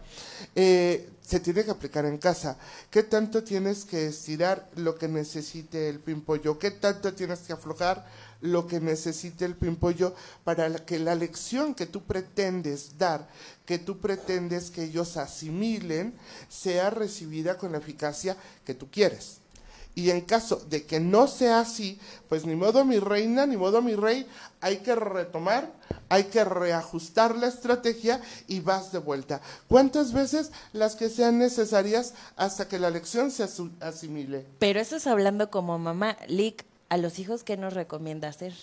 eh, se tiene que aplicar en casa. ¿Qué tanto tienes que estirar lo que necesite el pimpollo? ¿Qué tanto tienes que aflojar lo que necesite el pimpollo para que la lección que tú pretendes dar, que tú pretendes que ellos asimilen, sea recibida con la eficacia que tú quieres? Y en caso de que no sea así, pues ni modo mi reina, ni modo mi rey, hay que retomar, hay que reajustar la estrategia y vas de vuelta. ¿Cuántas veces las que sean necesarias hasta que la lección se asimile? Pero eso es hablando como mamá. Lick, a los hijos, ¿qué nos recomienda hacer?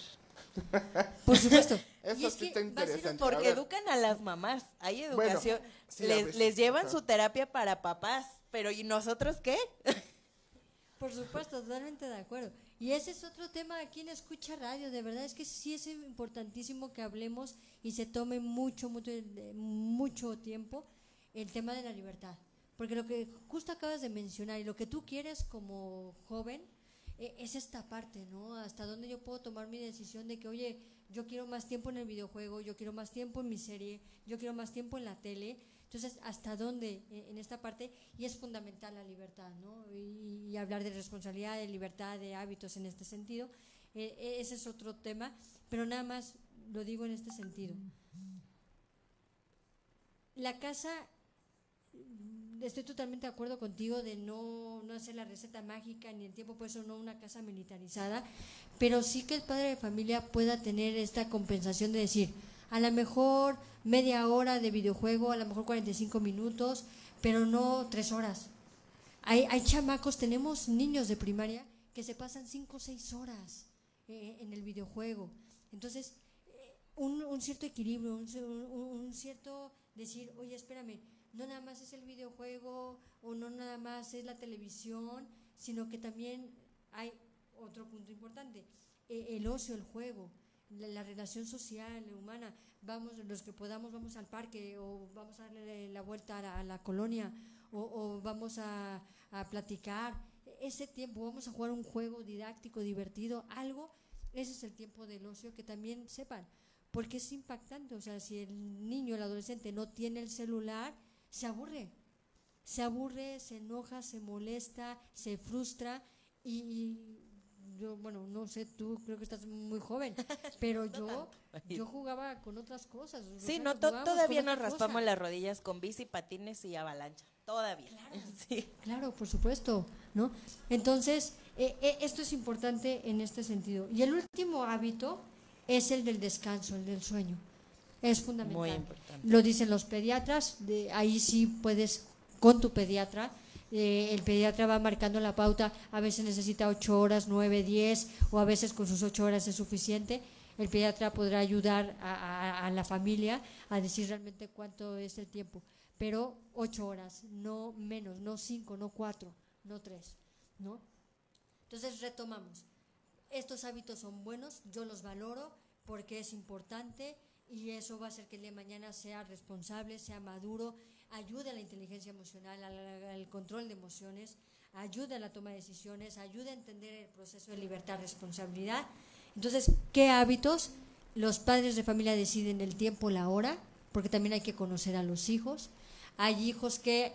Por supuesto. Eso sí está interesante. Porque educan a las mamás. Hay educación. les, les, llevan su terapia para papás. Pero ¿y nosotros qué? Por supuesto, totalmente de acuerdo. Y ese es otro tema aquí en Escucha Radio. De verdad es que sí es importantísimo que hablemos y se tome mucho, mucho, mucho tiempo el tema de la libertad. Porque lo que justo acabas de mencionar y lo que tú quieres como joven e, es esta parte, ¿no? Hasta dónde yo puedo tomar mi decisión de que, oye, yo quiero más tiempo en el videojuego, yo quiero más tiempo en mi serie, yo quiero más tiempo en la tele entonces, ¿hasta dónde eh, en esta parte? Y es fundamental la libertad, ¿no? Y, hablar de responsabilidad, de libertad, de hábitos en este sentido. Eh, eh, ese es otro tema, pero nada más lo digo en este sentido. La casa, estoy totalmente de acuerdo contigo de no, no hacer la receta mágica ni el tiempo, por eso no una casa militarizada, pero sí que el padre de familia pueda tener esta compensación de decir, a lo mejor media hora de videojuego, a lo mejor 45 minutos, pero no tres horas. Hay, hay chamacos, tenemos niños de primaria que se pasan cinco o seis horas eh, en el videojuego. Entonces, eh, un, un, cierto equilibrio, un, un, cierto decir, oye, espérame, no nada más es el videojuego o no nada más es la televisión, sino que también hay otro punto importante, eh, el ocio, el juego la, relación social, humana, vamos, los que podamos, vamos al parque o vamos a darle la vuelta a la, colonia o, vamos a, a, platicar. Ese tiempo, vamos a jugar un juego didáctico, divertido, algo, ese es el tiempo del ocio que también sepan, porque es impactante, o sea, si el niño, el adolescente no tiene el celular, se aburre, se aburre, se enoja, se molesta, se frustra y yo, bueno, no sé, tú creo que estás muy joven, pero yo, yo jugaba con otras cosas. Sí, no, todavía nos raspamos las rodillas con bici, patines y avalancha, todavía. Claro, sí. claro por supuesto, ¿no? Entonces, eh, eh, esto es importante en este sentido. Y el último hábito es el del descanso, el del sueño. Es fundamental. Muy importante. Lo dicen los pediatras, de, ahí sí puedes con tu pediatra eh, el pediatra va marcando la pauta, a veces necesita 8 horas, 9, 10 o a veces con sus 8 horas es suficiente. El pediatra podrá ayudar a, la familia a decir realmente cuánto es el tiempo, pero 8 horas, no menos, no 5, no 4, no 3, ¿no? Entonces retomamos. Estos hábitos son buenos, yo los valoro porque es importante y eso va a hacer que el de mañana sea responsable, sea maduro, ayuda a la inteligencia emocional, al, control de emociones, ayuda a la toma de decisiones, ayuda a entender el proceso de libertad, responsabilidad. Entonces, ¿qué hábitos? Los padres de familia deciden el tiempo, la hora, porque también hay que conocer a los hijos. Hay hijos que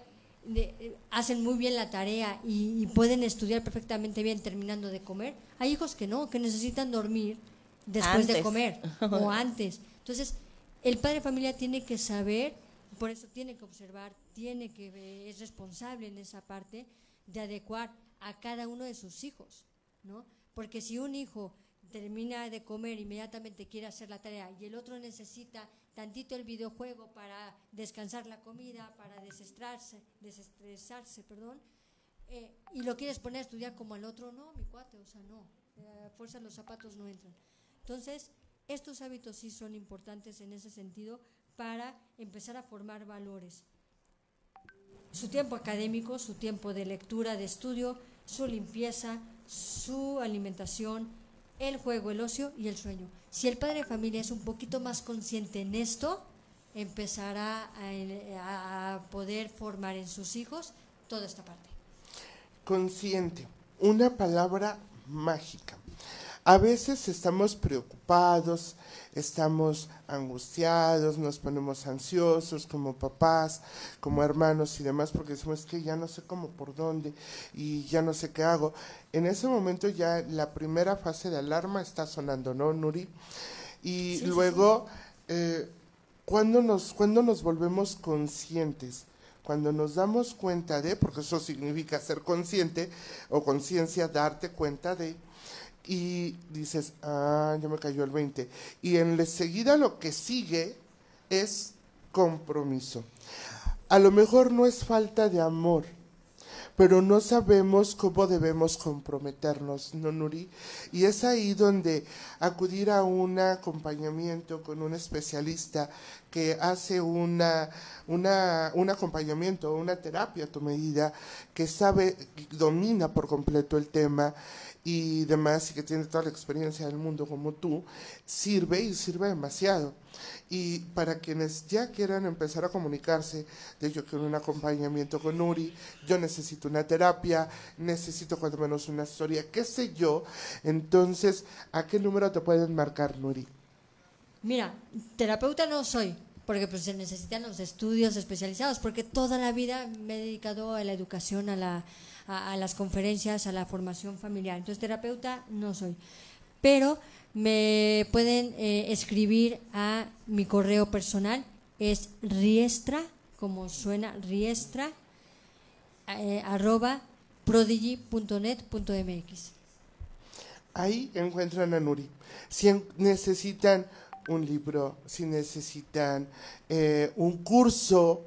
eh, hacen muy bien la tarea y, pueden estudiar perfectamente bien terminando de comer. Hay hijos que no, que necesitan dormir después de comer o antes. Entonces, el padre de familia tiene que saber por eso tiene que observar, tiene que es responsable en esa parte de adecuar a cada uno de sus hijos, ¿no? Porque si un hijo termina de comer inmediatamente quiere hacer la tarea y el otro necesita tantito el videojuego para descansar la comida, para desestresarse, desestresarse, perdón, eh, y lo quieres poner a estudiar como al otro, no, mi cuate, o sea, no, a fuerza los zapatos no entran. Entonces, estos hábitos sí son importantes en ese sentido para empezar a formar valores. Su tiempo académico, su tiempo de lectura, de estudio, su limpieza, su alimentación, el juego, el ocio y el sueño. Si el padre de familia es un poquito más consciente en esto, empezará a, a poder formar en sus hijos toda esta parte. Consciente, una palabra mágica. A veces estamos preocupados, estamos angustiados, nos ponemos ansiosos como papás, como hermanos y demás, porque decimos que ya no sé cómo por dónde y ya no sé qué hago. En ese momento ya la primera fase de alarma está sonando, ¿no, Nuri? Y luego, eh, cuando nos, cuando nos volvemos conscientes? Cuando nos damos cuenta de, porque eso significa ser consciente o conciencia, darte cuenta de, y dices, ah, ya me cayó el 20. Y en seguida lo que sigue es compromiso. A lo mejor no es falta de amor, pero no sabemos cómo debemos comprometernos, ¿no, Nuri? Y es ahí donde acudir a un acompañamiento con un especialista que hace una, una, un acompañamiento, una terapia a tu medida, que sabe, domina por completo el tema y demás, y que tiene toda la experiencia del mundo como tú, sirve y sirve demasiado. Y para quienes ya quieran empezar a comunicarse, de yo quiero un acompañamiento con Nuri, yo necesito una terapia, necesito cuando menos una historia, qué sé yo, entonces, ¿a qué número te pueden marcar, Nuri? Mira, terapeuta no soy, porque pues se necesitan los estudios especializados, porque toda la vida me he dedicado a la educación, a la a, las conferencias, a la formación familiar. Entonces, terapeuta no soy. Pero me pueden eh, escribir a mi correo personal, es riestra, como suena, riestra, eh, arroba prodigy.net.mx. Ahí encuentran a Nuri. Si necesitan un libro, si necesitan eh, un curso,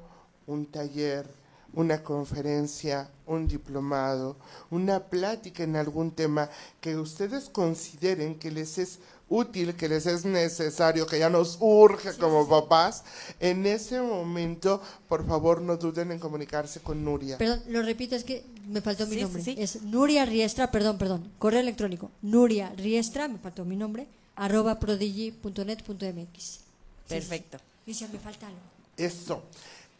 un taller, una conferencia, un diplomado, una plática en algún tema que ustedes consideren que les es útil, que les es necesario, que ya nos urge como papás, en ese momento, por favor, no duden en comunicarse con Nuria. Perdón, lo repito, es que me faltó mi nombre. Es Nuria Riestra, perdón, perdón, correo electrónico, Nuria Riestra, me faltó mi nombre, arroba prodigy.net.mx. Perfecto. Y si me falta algo. Eso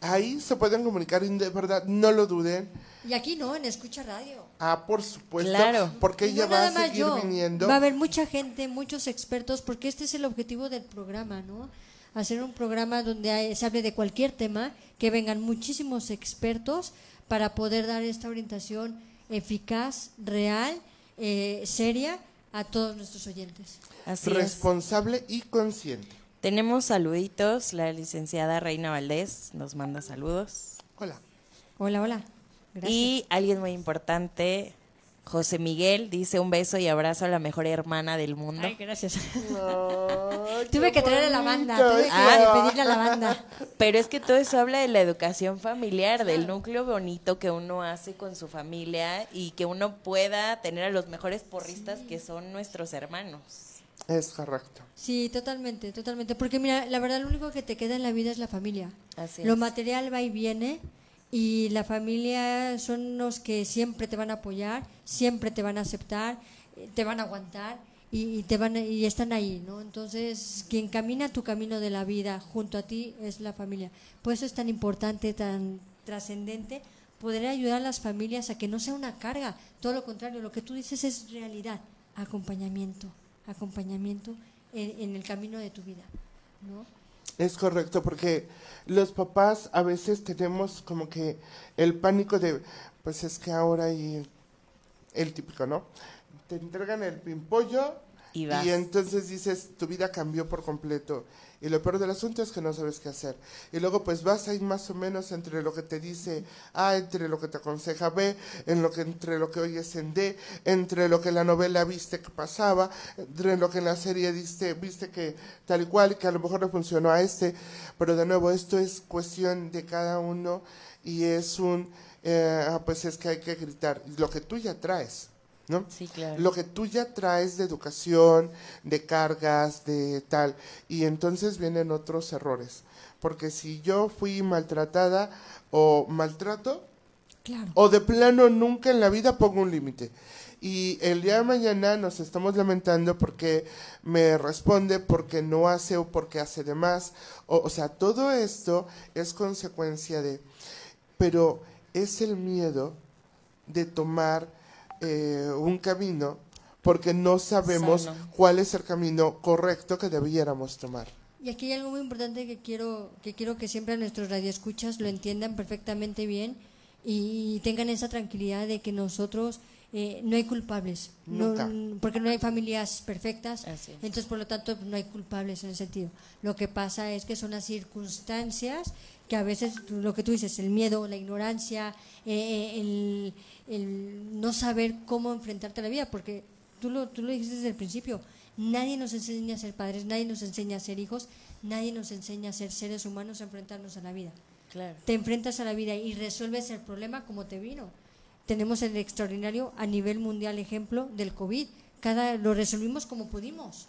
ahí se pueden comunicar y de verdad no lo duden. Y aquí no, en Escucha Radio. Ah, por supuesto. Claro. Porque ella va a seguir viniendo. Va a haber mucha gente, muchos expertos, porque este es el objetivo del programa, ¿no? Hacer un programa donde se hable de cualquier tema, que vengan muchísimos expertos para poder dar esta orientación eficaz, real, eh, seria a todos nuestros oyentes. Así Responsable y consciente. Tenemos saluditos. La licenciada Reina Valdés nos manda saludos. Hola. Hola, hola. Gracias. Y alguien muy importante, José Miguel, dice un beso y abrazo a la mejor hermana del mundo. Ay, gracias. tuve que traer a la banda, tuve que ah, pedirle a la banda. Pero es que todo eso habla de la educación familiar, del núcleo bonito que uno hace con su familia y que uno pueda tener a los mejores porristas que son nuestros hermanos. Es correcto. Sí, totalmente, totalmente. Porque mira, la verdad lo único que te queda en la vida es la familia. Así lo material va y viene y la familia son los que siempre te van a apoyar, siempre te van a aceptar, eh, te van a aguantar y, te van y están ahí, ¿no? Entonces, quien camina tu camino de la vida junto a ti es la familia. Por eso es tan importante, tan trascendente poder ayudar a las familias a que no sea una carga, todo lo contrario, lo que tú dices es realidad, acompañamiento acompañamiento en, el camino de tu vida, ¿no? Es correcto, porque los papás a veces tenemos como que el pánico de, pues es que ahora hay el típico, ¿no? Te entregan el pimpollo y, y entonces dices, tu vida cambió por completo. Y lo peor del asunto es que no sabes qué hacer. Y luego pues vas ahí más o menos entre lo que te dice A, entre lo que te aconseja B, en lo que, entre lo que oyes en D, entre lo que en la novela viste que pasaba, entre lo que en la serie viste, viste que tal y cual, que a lo mejor no funcionó a este. Pero de nuevo, esto es cuestión de cada uno y es un, eh, ah, pues es que hay que gritar lo que tú ya traes. ¿No? Sí, claro. Lo que tú ya traes de educación, de cargas, de tal, y entonces vienen otros errores. Porque si yo fui maltratada o maltrato, o de plano nunca en la vida pongo un límite. Y el día de mañana nos estamos lamentando porque me responde, porque no hace o porque hace de más. O, o sea, todo esto es consecuencia de... Pero es el miedo de tomar eh, un camino porque no sabemos Sano. cuál es el camino correcto que debiéramos tomar. Y aquí hay algo muy importante que quiero que quiero que siempre nuestros radioescuchas lo entiendan perfectamente bien y tengan esa tranquilidad de que nosotros eh, no hay culpables, no- Nunca. porque no hay familias perfectas, entonces por lo tanto no hay culpables en ese sentido. Lo que pasa es que son las circunstancias que a veces lo que tú dices, el miedo, la ignorancia, eh, el, el no saber cómo enfrentarte a la vida, porque tú lo, tú lo dijiste desde el principio, nadie nos enseña a ser padres, nadie nos enseña a ser hijos, nadie nos enseña a ser seres humanos, a enfrentarnos a la vida. Claro. Te enfrentas a la vida y resuelves el problema como te vino. Tenemos el extraordinario a nivel mundial ejemplo del COVID. Cada, lo resolvimos como pudimos,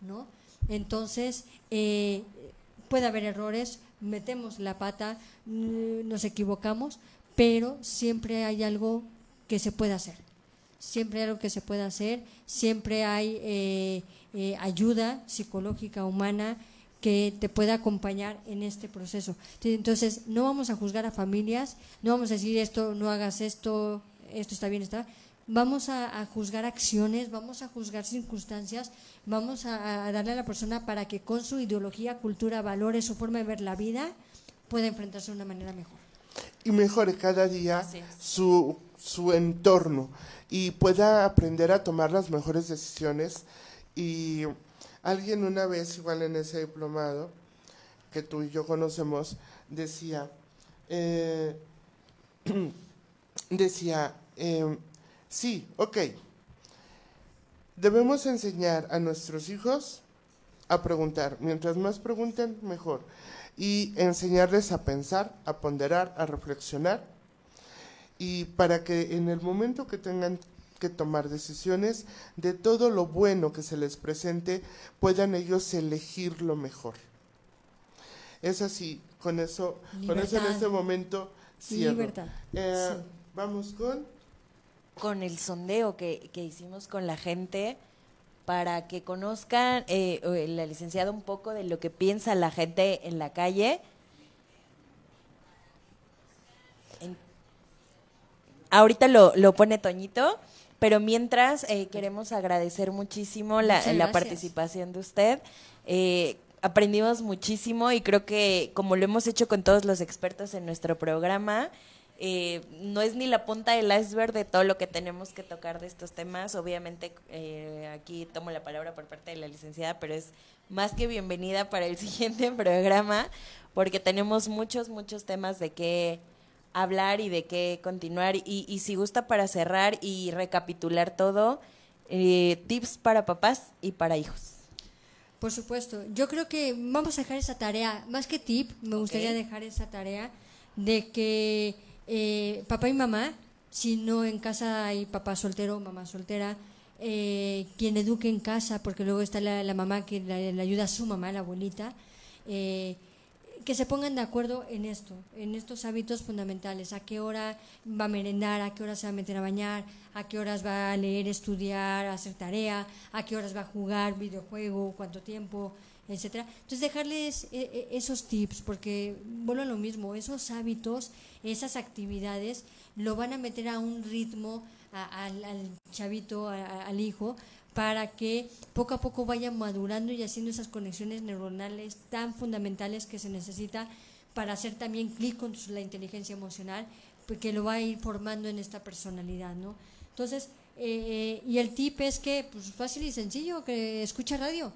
¿no? Entonces, eh, puede haber errores, metemos la pata, mm, nos equivocamos, pero siempre hay algo que se puede hacer. Siempre hay algo que se puede hacer, siempre hay eh, eh, ayuda psicológica, humana, que te pueda acompañar en este proceso. Entonces, no vamos a juzgar a familias, no vamos a decir esto, no hagas esto, esto está bien, está. Vamos a, a juzgar acciones, vamos a juzgar circunstancias, vamos a, a darle a la persona para que con su ideología, cultura, valores, su forma de ver la vida, pueda enfrentarse de una manera mejor. y mejore cada día su, su entorno y pueda aprender a tomar las mejores decisiones. Y alguien una vez, igual en ese diplomado, que tú y yo conocemos, decía, eh, decía, eh, sí, ok, debemos enseñar a nuestros hijos a preguntar. Mientras más pregunten, mejor. Y enseñarles a pensar, a ponderar, a reflexionar. Y para que en el momento que tengan que tomar decisiones, de todo lo bueno que se les presente, puedan ellos elegir lo mejor. Es así, con eso, con eso en este momento cierro. Libertad. Eh, Sí. Vamos con... con el sondeo que, que hicimos con la gente para que conozcan eh, la licenciada un poco de lo que piensa la gente en la calle. En- ahorita lo, lo pone Toñito, pero mientras eh, queremos agradecer muchísimo la, la participación de usted. Eh, aprendimos muchísimo y creo que como lo hemos hecho con todos los expertos en nuestro programa, eh, no es ni la punta del iceberg de todo lo que tenemos que tocar de estos temas. Obviamente eh, aquí tomo la palabra por parte de la licenciada, pero es más que bienvenida para el siguiente programa porque tenemos muchos, muchos temas de qué hablar y de qué continuar. Y, y si gusta para cerrar y recapitular todo, eh, tips para papás y para hijos. Por supuesto. Yo creo que vamos a dejar esa tarea, más que tip, me gustaría dejar esa tarea de que eh, papá y mamá, si no en casa hay papá soltero o mamá soltera, eh, quien eduque en casa, porque luego está la, mamá que le, le ayuda a su mamá, la abuelita, eh, que se pongan de acuerdo en esto, en estos hábitos fundamentales, a qué hora va a merendar, a qué hora se va a meter a bañar, a qué horas va a leer, estudiar, hacer tarea, a qué horas va a jugar videojuego, cuánto tiempo, etcétera. Entonces dejarles eh, eh, esos tips, porque vuelvo a lo mismo, esos hábitos, esas actividades lo van a meter a un ritmo al, chavito, al hijo, para que poco a poco vaya madurando y haciendo esas conexiones neuronales tan fundamentales que se necesita para hacer también clic con la inteligencia emocional, porque lo va a ir formando en esta personalidad, ¿no? Entonces, eh, y el tip es que, pues fácil y sencillo, que escucha radio.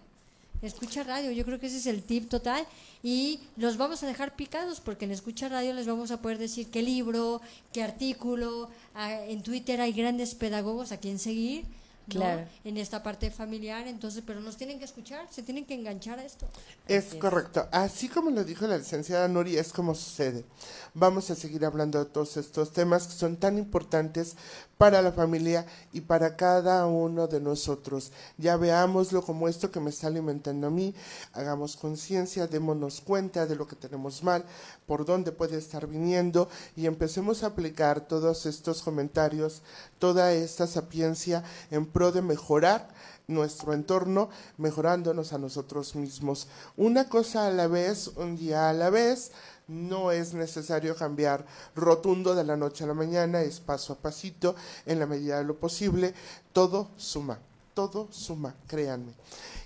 Escucha radio, yo creo que ese es el tip total y los vamos a dejar picados porque en Escucha Radio les vamos a poder decir qué libro, qué artículo, ah, en Twitter hay grandes pedagogos a quien seguir, ¿no? Claro. en esta parte familiar, entonces, pero nos tienen que escuchar, se tienen que enganchar a esto. Es Así es. correcto. Así como lo dijo la licenciada Nuri, es como sucede. Vamos a seguir hablando de todos estos temas que son tan importantes para la familia y para cada uno de nosotros. Ya veámoslo como esto que me está alimentando a mí. Hagamos conciencia, démonos cuenta de lo que tenemos mal, por dónde puede estar viniendo y empecemos a aplicar todos estos comentarios, toda esta sapiencia en pro de mejorar nuestro entorno, mejorándonos a nosotros mismos. Una cosa a la vez, un día a la vez, no es necesario cambiar rotundo de la noche a la mañana, es paso a pasito, en la medida de lo posible, todo suma, todo suma, créanme.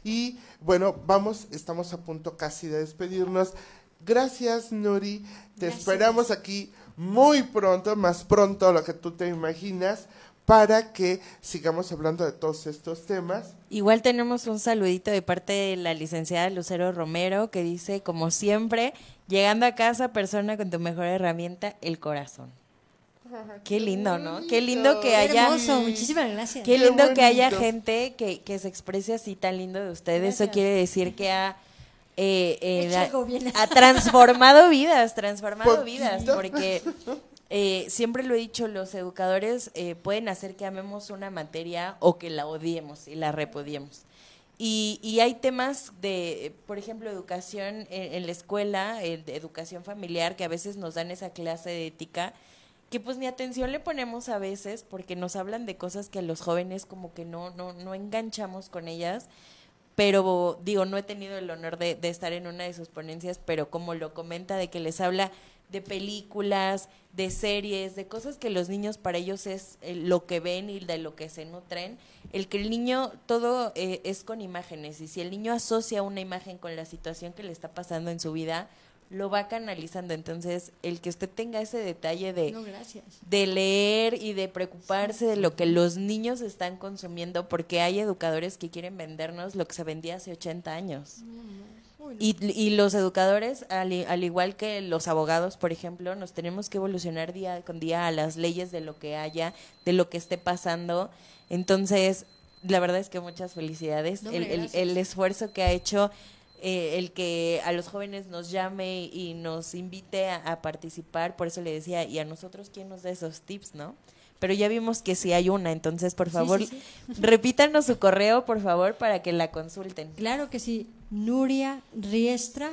Y bueno, vamos, estamos a punto casi de despedirnos. Gracias, Nuri. Te Gracias. esperamos aquí muy pronto, más pronto de lo que tú te imaginas, para que sigamos hablando de todos estos temas. Igual tenemos un saludito de parte de la licenciada Lucero Romero que dice, como siempre, llegando a casa, persona con tu mejor herramienta, el corazón. Qué lindo, ¿no? Qué lindo que haya... hermoso, muchísimas gracias. Qué Qué lindo que haya gente que, que se exprese así tan lindo de ustedes. Eso quiere decir que ha, eh, eh, ha- bien. ha transformado vidas, transformado Poquito. vidas, porque eh, siempre lo he dicho, los educadores eh, pueden hacer que amemos una materia o que la odiemos y la repudiemos. Y, y hay temas de, por ejemplo, educación en, la escuela, educación familiar, que a veces nos dan esa clase de ética, que pues ni atención le ponemos a veces porque nos hablan de cosas que a los jóvenes como que no, no, no enganchamos con ellas. Pero digo, no he tenido el honor de estar en una de sus ponencias, pero como lo comenta, de que les habla de películas, de series, de cosas que los niños para ellos es eh, lo que ven y de lo que se nutren. El que el niño, todo eh, es con imágenes y si el niño asocia una imagen con la situación que le está pasando en su vida, lo va canalizando. Entonces, el que usted tenga ese detalle de, No, de leer y de preocuparse de lo que los niños están consumiendo, porque hay educadores que quieren vendernos lo que se vendía hace 80 años. No. Y, y los educadores, al, igual que los abogados, por ejemplo, nos tenemos que evolucionar día con día a las leyes de lo que haya, de lo que esté pasando. Entonces, la verdad es que muchas felicidades. No, el, el- el esfuerzo que ha hecho, eh, el que a los jóvenes nos llame y nos invite a, a participar, por eso le decía, y a nosotros, ¿quién nos da esos tips, no? Pero ya vimos que sí hay una, entonces, por favor, sí, sí. repítanos su correo, por favor, para que la consulten. Claro que sí. Nuria Riestra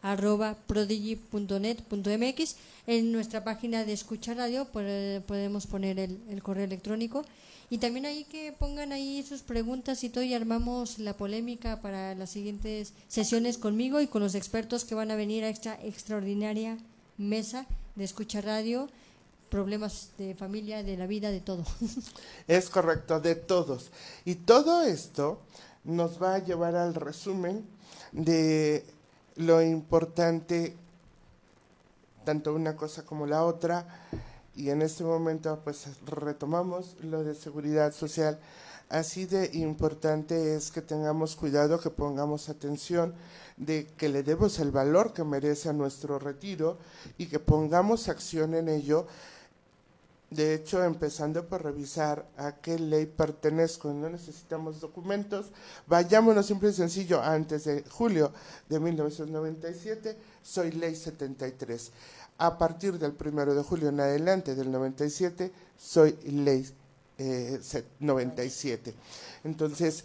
arroba prodigy.net.mx en nuestra página de escucha radio pode- podemos poner el, el correo electrónico y también ahí que pongan ahí sus preguntas y todo y armamos la polémica para las siguientes sesiones conmigo y con los expertos que van a venir a esta extraordinaria mesa de escucha radio problemas de familia, de la vida, de todo. Es correcto, de todos. Y todo esto nos va a llevar al resumen de lo importante, tanto una cosa como la otra. Y en este momento, pues retomamos lo de seguridad social. Así de importante es que tengamos cuidado, que pongamos atención, de que le demos el valor que merece a nuestro retiro y que pongamos acción en ello de hecho, empezando por revisar a qué ley pertenezco, no necesitamos documentos, vayámonos simple y sencillo, antes de julio de 1997, soy ley 73. A partir del primero de julio en adelante del 97, soy ley eh, se- 97. Entonces,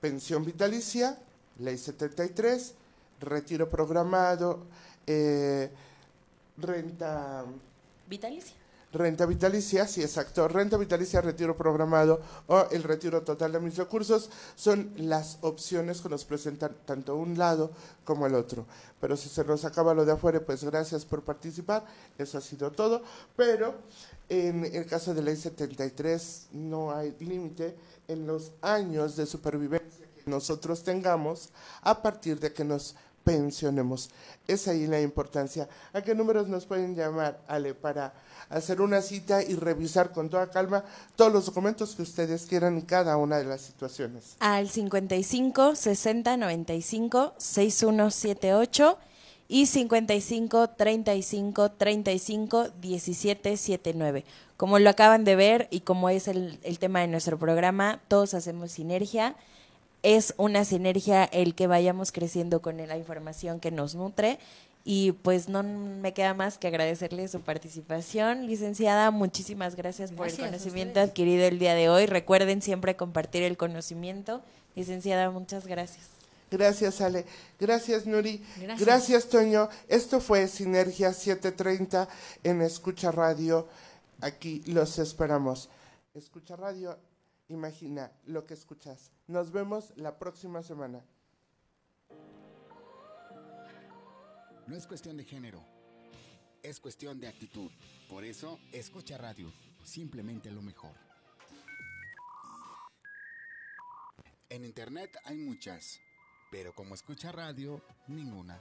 pensión vitalicia, ley 73, retiro programado, eh, renta... Vitalicia. Renta vitalicia, sí, exacto. Renta vitalicia, retiro programado o el retiro total de mis recursos son las opciones que nos presentan tanto un lado como el otro. Pero si se nos acaba lo de afuera, pues gracias por participar. Eso ha sido todo. Pero en el caso de ley 73 no hay límite en los años de supervivencia que nosotros tengamos a partir de que nos pensionemos. Es ahí la importancia. ¿A qué números nos pueden llamar, Ale, para hacer una cita y revisar con toda calma todos los documentos que ustedes quieran en cada una de las situaciones? al 55 60 95 6178 y 55 35 35 17 79. Como lo acaban de ver y como es el, el tema de nuestro programa, todos hacemos sinergia. Es una sinergia el que vayamos creciendo con la información que nos nutre y pues no me queda más que agradecerle su participación. Licenciada, muchísimas gracias, por el conocimiento adquirido el día de hoy. Recuerden siempre compartir el conocimiento. Licenciada, muchas gracias. Gracias, Ale. Gracias, Nuri. Gracias. Gracias, Toño. Esto fue Sinergia 730 en Escucha Radio. Aquí los esperamos. Escucha Radio, imagina lo que escuchas. Nos vemos la próxima semana. No es cuestión de género, es cuestión de actitud. Por eso, escucha radio, simplemente lo mejor. En internet hay muchas, pero como escucha radio, ninguna.